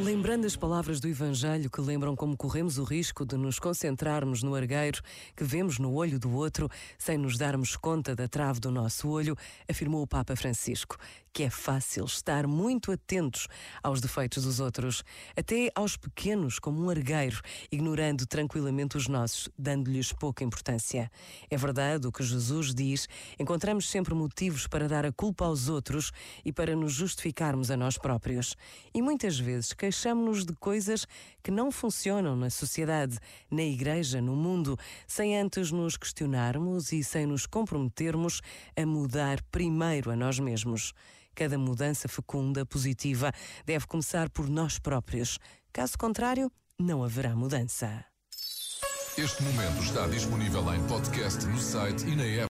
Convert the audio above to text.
Lembrando as palavras do Evangelho que lembram como corremos o risco de nos concentrarmos no argueiro que vemos no olho do outro, sem nos darmos conta da trave do nosso olho, afirmou o Papa Francisco, que é fácil estar muito atentos aos defeitos dos outros, até aos pequenos, como um argueiro, ignorando tranquilamente os nossos, dando-lhes pouca importância. É verdade o que Jesus diz, encontramos sempre motivos para dar a culpa aos outros e para nos justificarmos a nós próprios. E muitas vezes, queixamos-nos de coisas que não funcionam na sociedade, na igreja, no mundo, sem antes nos questionarmos e sem nos comprometermos a mudar primeiro a nós mesmos. Cada mudança fecunda, positiva, deve começar por nós próprios. Caso contrário, não haverá mudança. Este momento está disponível em podcast no site e na app.